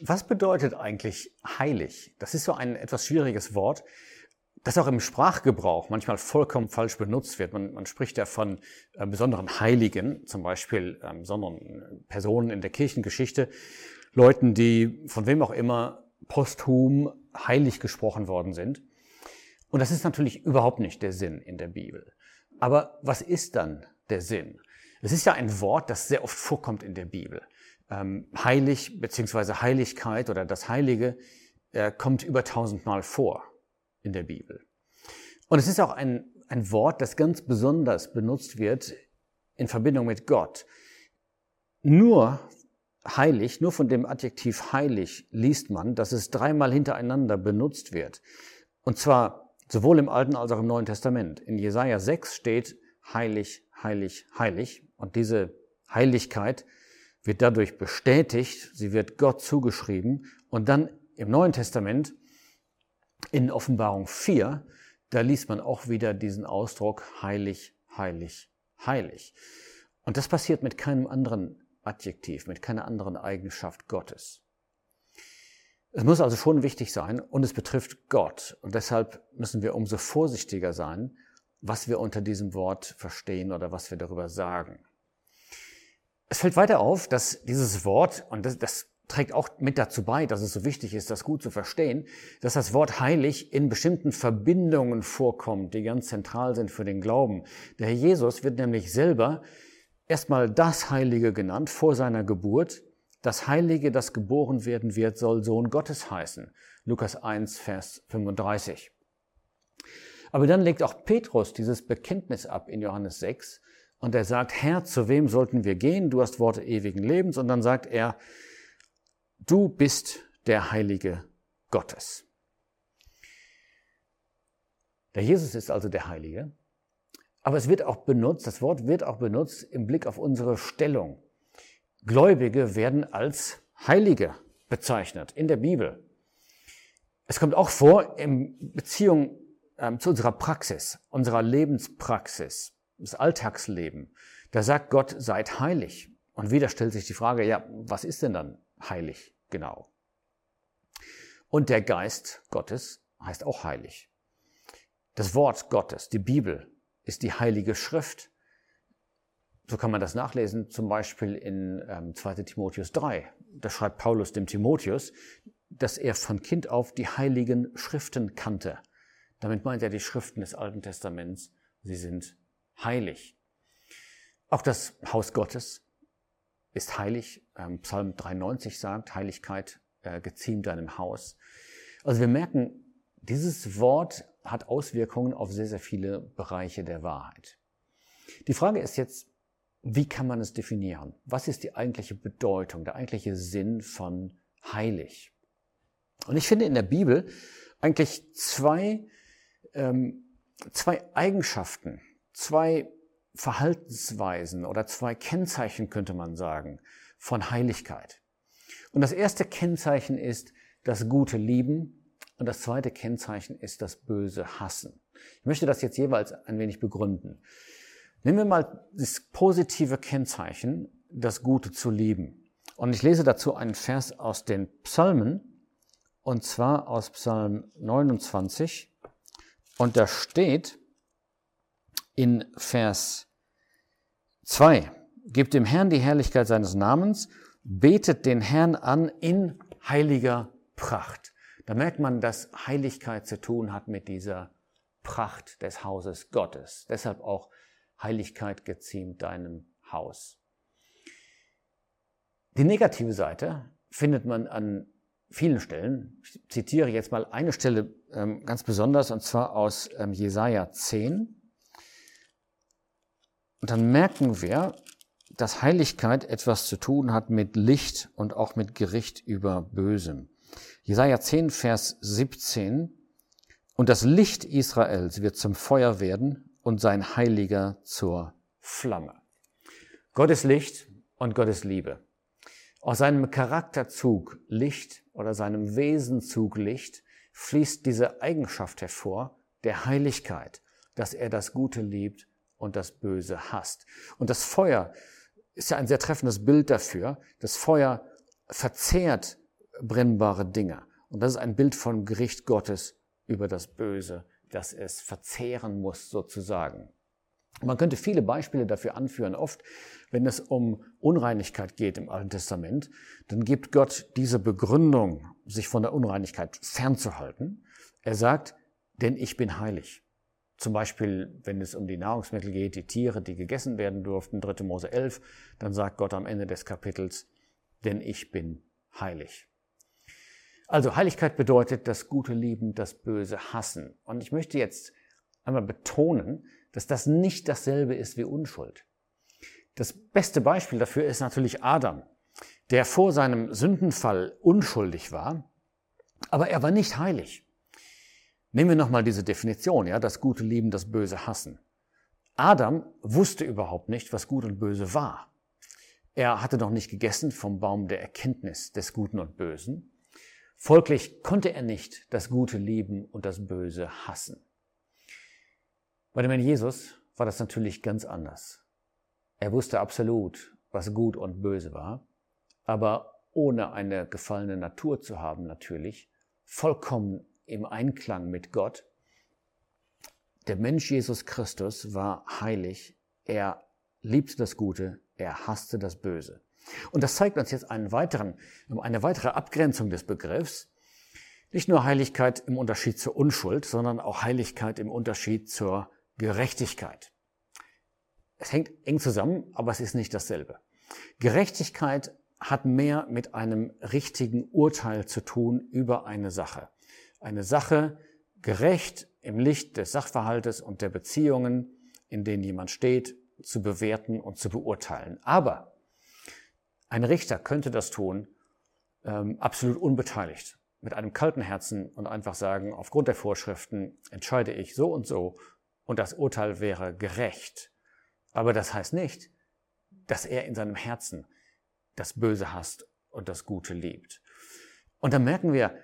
Was bedeutet eigentlich heilig? Das ist so ein etwas schwieriges Wort, das auch im Sprachgebrauch manchmal vollkommen falsch benutzt wird. Man, man spricht ja von äh, besonderen Heiligen, zum Beispiel ähm, besonderen Personen in der Kirchengeschichte, Leuten, die von wem auch immer posthum heilig gesprochen worden sind. Und das ist natürlich überhaupt nicht der Sinn in der Bibel. Aber was ist dann der Sinn? Es ist ja ein Wort, das sehr oft vorkommt in der Bibel. Ähm, heilig beziehungsweise Heiligkeit oder das Heilige äh, kommt über tausendmal vor in der Bibel. Und es ist auch ein, ein Wort, das ganz besonders benutzt wird in Verbindung mit Gott. Nur heilig, nur von dem Adjektiv heilig liest man, dass es dreimal hintereinander benutzt wird. Und zwar sowohl im Alten als auch im Neuen Testament. In Jesaja 6 steht heilig, heilig, heilig. Und diese Heiligkeit wird dadurch bestätigt, sie wird Gott zugeschrieben und dann im Neuen Testament in Offenbarung 4, da liest man auch wieder diesen Ausdruck heilig, heilig, heilig. Und das passiert mit keinem anderen Adjektiv, mit keiner anderen Eigenschaft Gottes. Es muss also schon wichtig sein und es betrifft Gott. Und deshalb müssen wir umso vorsichtiger sein, was wir unter diesem Wort verstehen oder was wir darüber sagen. Es fällt weiter auf, dass dieses Wort, und das, das trägt auch mit dazu bei, dass es so wichtig ist, das gut zu verstehen, dass das Wort heilig in bestimmten Verbindungen vorkommt, die ganz zentral sind für den Glauben. Der Herr Jesus wird nämlich selber erstmal das Heilige genannt vor seiner Geburt. Das Heilige, das geboren werden wird, soll Sohn Gottes heißen. Lukas 1, Vers 35. Aber dann legt auch Petrus dieses Bekenntnis ab in Johannes 6 und er sagt, Herr, zu wem sollten wir gehen? Du hast Worte ewigen Lebens. Und dann sagt er, du bist der Heilige Gottes. Der Jesus ist also der Heilige. Aber es wird auch benutzt, das Wort wird auch benutzt im Blick auf unsere Stellung. Gläubige werden als Heilige bezeichnet in der Bibel. Es kommt auch vor in Beziehung ähm, zu unserer Praxis, unserer Lebenspraxis das Alltagsleben. Da sagt Gott, seid heilig. Und wieder stellt sich die Frage, ja, was ist denn dann heilig genau? Und der Geist Gottes heißt auch heilig. Das Wort Gottes, die Bibel, ist die heilige Schrift. So kann man das nachlesen, zum Beispiel in ähm, 2 Timotheus 3. Da schreibt Paulus dem Timotheus, dass er von Kind auf die heiligen Schriften kannte. Damit meint er die Schriften des Alten Testaments. Sie sind heilig. Auch das Haus Gottes ist heilig. Ähm, Psalm 93 sagt, Heiligkeit äh, geziemt deinem Haus. Also wir merken, dieses Wort hat Auswirkungen auf sehr, sehr viele Bereiche der Wahrheit. Die Frage ist jetzt, wie kann man es definieren? Was ist die eigentliche Bedeutung, der eigentliche Sinn von heilig? Und ich finde in der Bibel eigentlich zwei, ähm, zwei Eigenschaften, zwei Verhaltensweisen oder zwei Kennzeichen, könnte man sagen, von Heiligkeit. Und das erste Kennzeichen ist das gute Lieben und das zweite Kennzeichen ist das böse Hassen. Ich möchte das jetzt jeweils ein wenig begründen. Nehmen wir mal das positive Kennzeichen, das Gute zu lieben. Und ich lese dazu einen Vers aus den Psalmen, und zwar aus Psalm 29. Und da steht, in Vers 2. Gebt dem Herrn die Herrlichkeit seines Namens, betet den Herrn an in heiliger Pracht. Da merkt man, dass Heiligkeit zu tun hat mit dieser Pracht des Hauses Gottes. Deshalb auch Heiligkeit geziemt deinem Haus. Die negative Seite findet man an vielen Stellen. Ich zitiere jetzt mal eine Stelle ähm, ganz besonders, und zwar aus ähm, Jesaja 10. Und dann merken wir, dass Heiligkeit etwas zu tun hat mit Licht und auch mit Gericht über Bösem. Jesaja 10, Vers 17. Und das Licht Israels wird zum Feuer werden und sein Heiliger zur Flamme. Gott ist Licht und Gott ist Liebe. Aus seinem Charakterzug Licht oder seinem Wesenzug Licht fließt diese Eigenschaft hervor der Heiligkeit, dass er das Gute liebt und das Böse hasst. Und das Feuer ist ja ein sehr treffendes Bild dafür. Das Feuer verzehrt brennbare Dinge. Und das ist ein Bild vom Gericht Gottes über das Böse, das es verzehren muss sozusagen. Man könnte viele Beispiele dafür anführen. Oft, wenn es um Unreinigkeit geht im Alten Testament, dann gibt Gott diese Begründung, sich von der Unreinigkeit fernzuhalten. Er sagt, denn ich bin heilig. Zum Beispiel, wenn es um die Nahrungsmittel geht, die Tiere, die gegessen werden durften, 3. Mose 11, dann sagt Gott am Ende des Kapitels, denn ich bin heilig. Also Heiligkeit bedeutet das Gute lieben, das Böse hassen. Und ich möchte jetzt einmal betonen, dass das nicht dasselbe ist wie Unschuld. Das beste Beispiel dafür ist natürlich Adam, der vor seinem Sündenfall unschuldig war, aber er war nicht heilig. Nehmen wir nochmal diese Definition, ja, das Gute lieben, das Böse hassen. Adam wusste überhaupt nicht, was Gut und Böse war. Er hatte noch nicht gegessen vom Baum der Erkenntnis des Guten und Bösen. Folglich konnte er nicht das Gute lieben und das Böse hassen. Bei dem Herrn Jesus war das natürlich ganz anders. Er wusste absolut, was gut und böse war, aber ohne eine gefallene Natur zu haben natürlich, vollkommen im Einklang mit Gott. Der Mensch Jesus Christus war heilig, er liebte das Gute, er hasste das Böse. Und das zeigt uns jetzt einen weiteren, eine weitere Abgrenzung des Begriffs. Nicht nur Heiligkeit im Unterschied zur Unschuld, sondern auch Heiligkeit im Unterschied zur Gerechtigkeit. Es hängt eng zusammen, aber es ist nicht dasselbe. Gerechtigkeit hat mehr mit einem richtigen Urteil zu tun über eine Sache eine Sache gerecht im Licht des Sachverhaltes und der Beziehungen, in denen jemand steht, zu bewerten und zu beurteilen. Aber ein Richter könnte das tun, ähm, absolut unbeteiligt, mit einem kalten Herzen und einfach sagen, aufgrund der Vorschriften entscheide ich so und so und das Urteil wäre gerecht. Aber das heißt nicht, dass er in seinem Herzen das Böse hasst und das Gute liebt. Und dann merken wir,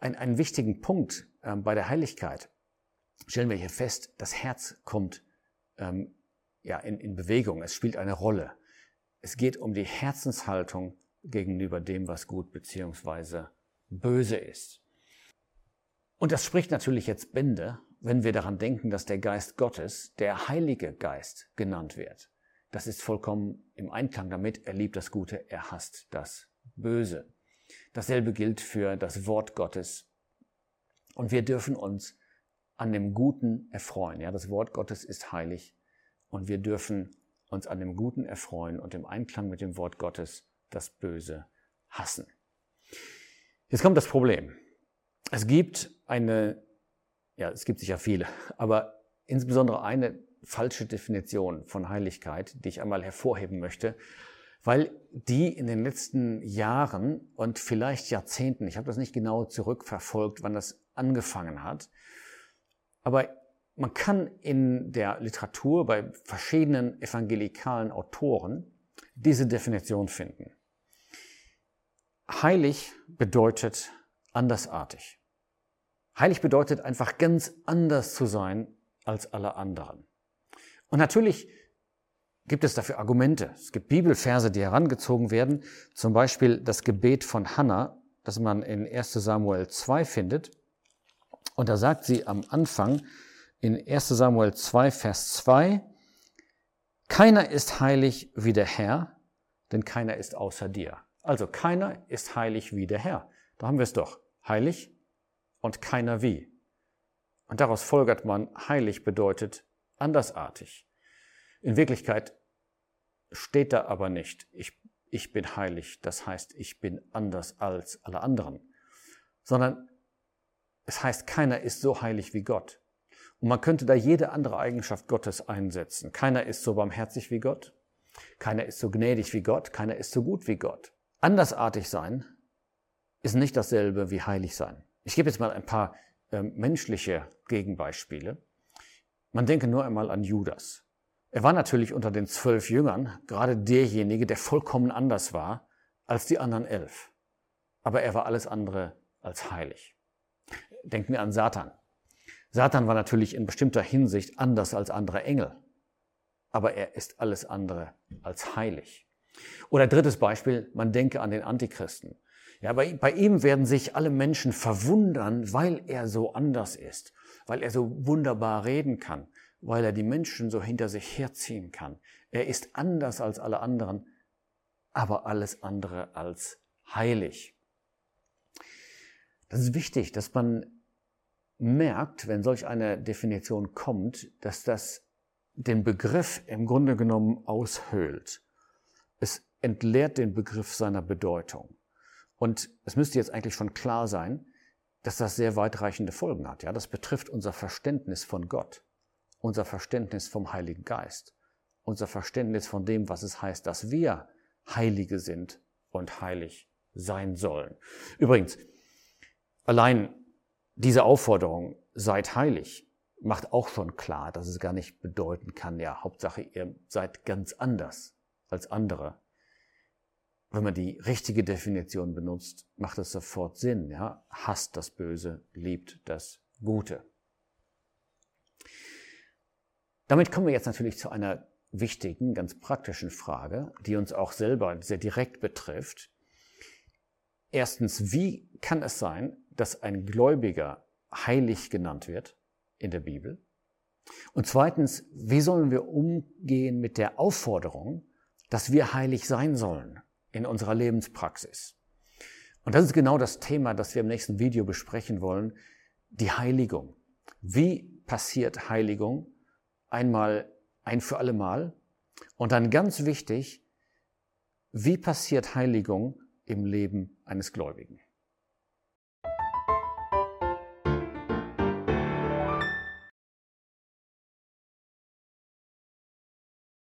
ein, einen wichtigen Punkt ähm, bei der Heiligkeit stellen wir hier fest, das Herz kommt ähm, ja, in, in Bewegung, es spielt eine Rolle. Es geht um die Herzenshaltung gegenüber dem, was gut bzw. böse ist. Und das spricht natürlich jetzt Bände, wenn wir daran denken, dass der Geist Gottes der Heilige Geist genannt wird. Das ist vollkommen im Einklang damit. Er liebt das Gute, er hasst das Böse. Dasselbe gilt für das Wort Gottes. Und wir dürfen uns an dem Guten erfreuen. Ja, das Wort Gottes ist heilig und wir dürfen uns an dem Guten erfreuen und im Einklang mit dem Wort Gottes das Böse hassen. Jetzt kommt das Problem. Es gibt eine, ja, es gibt sicher viele, aber insbesondere eine falsche Definition von Heiligkeit, die ich einmal hervorheben möchte weil die in den letzten Jahren und vielleicht Jahrzehnten, ich habe das nicht genau zurückverfolgt, wann das angefangen hat, aber man kann in der Literatur bei verschiedenen evangelikalen Autoren diese Definition finden. Heilig bedeutet andersartig. Heilig bedeutet einfach ganz anders zu sein als alle anderen. Und natürlich gibt es dafür Argumente. Es gibt Bibelverse, die herangezogen werden, zum Beispiel das Gebet von Hannah, das man in 1 Samuel 2 findet. Und da sagt sie am Anfang in 1 Samuel 2, Vers 2, Keiner ist heilig wie der Herr, denn keiner ist außer dir. Also keiner ist heilig wie der Herr. Da haben wir es doch. Heilig und keiner wie. Und daraus folgert man, heilig bedeutet andersartig. In Wirklichkeit steht da aber nicht, ich, ich bin heilig, das heißt, ich bin anders als alle anderen, sondern es heißt, keiner ist so heilig wie Gott. Und man könnte da jede andere Eigenschaft Gottes einsetzen. Keiner ist so barmherzig wie Gott, keiner ist so gnädig wie Gott, keiner ist so gut wie Gott. Andersartig sein ist nicht dasselbe wie heilig sein. Ich gebe jetzt mal ein paar äh, menschliche Gegenbeispiele. Man denke nur einmal an Judas. Er war natürlich unter den zwölf Jüngern gerade derjenige, der vollkommen anders war als die anderen elf. Aber er war alles andere als heilig. Denken wir an Satan. Satan war natürlich in bestimmter Hinsicht anders als andere Engel. Aber er ist alles andere als heilig. Oder drittes Beispiel, man denke an den Antichristen. Ja, bei, bei ihm werden sich alle Menschen verwundern, weil er so anders ist, weil er so wunderbar reden kann, weil er die Menschen so hinter sich herziehen kann. Er ist anders als alle anderen, aber alles andere als heilig. Das ist wichtig, dass man merkt, wenn solch eine Definition kommt, dass das den Begriff im Grunde genommen aushöhlt. Es entleert den Begriff seiner Bedeutung. Und es müsste jetzt eigentlich schon klar sein, dass das sehr weitreichende Folgen hat. Ja, das betrifft unser Verständnis von Gott, unser Verständnis vom Heiligen Geist, unser Verständnis von dem, was es heißt, dass wir Heilige sind und heilig sein sollen. Übrigens, allein diese Aufforderung, seid heilig, macht auch schon klar, dass es gar nicht bedeuten kann, ja, Hauptsache, ihr seid ganz anders als andere. Wenn man die richtige Definition benutzt, macht es sofort Sinn, ja. Hasst das Böse, liebt das Gute. Damit kommen wir jetzt natürlich zu einer wichtigen, ganz praktischen Frage, die uns auch selber sehr direkt betrifft. Erstens, wie kann es sein, dass ein Gläubiger heilig genannt wird in der Bibel? Und zweitens, wie sollen wir umgehen mit der Aufforderung, dass wir heilig sein sollen in unserer Lebenspraxis? Und das ist genau das Thema, das wir im nächsten Video besprechen wollen, die Heiligung. Wie passiert Heiligung? Einmal ein für alle Mal. Und dann ganz wichtig, wie passiert Heiligung im Leben eines Gläubigen?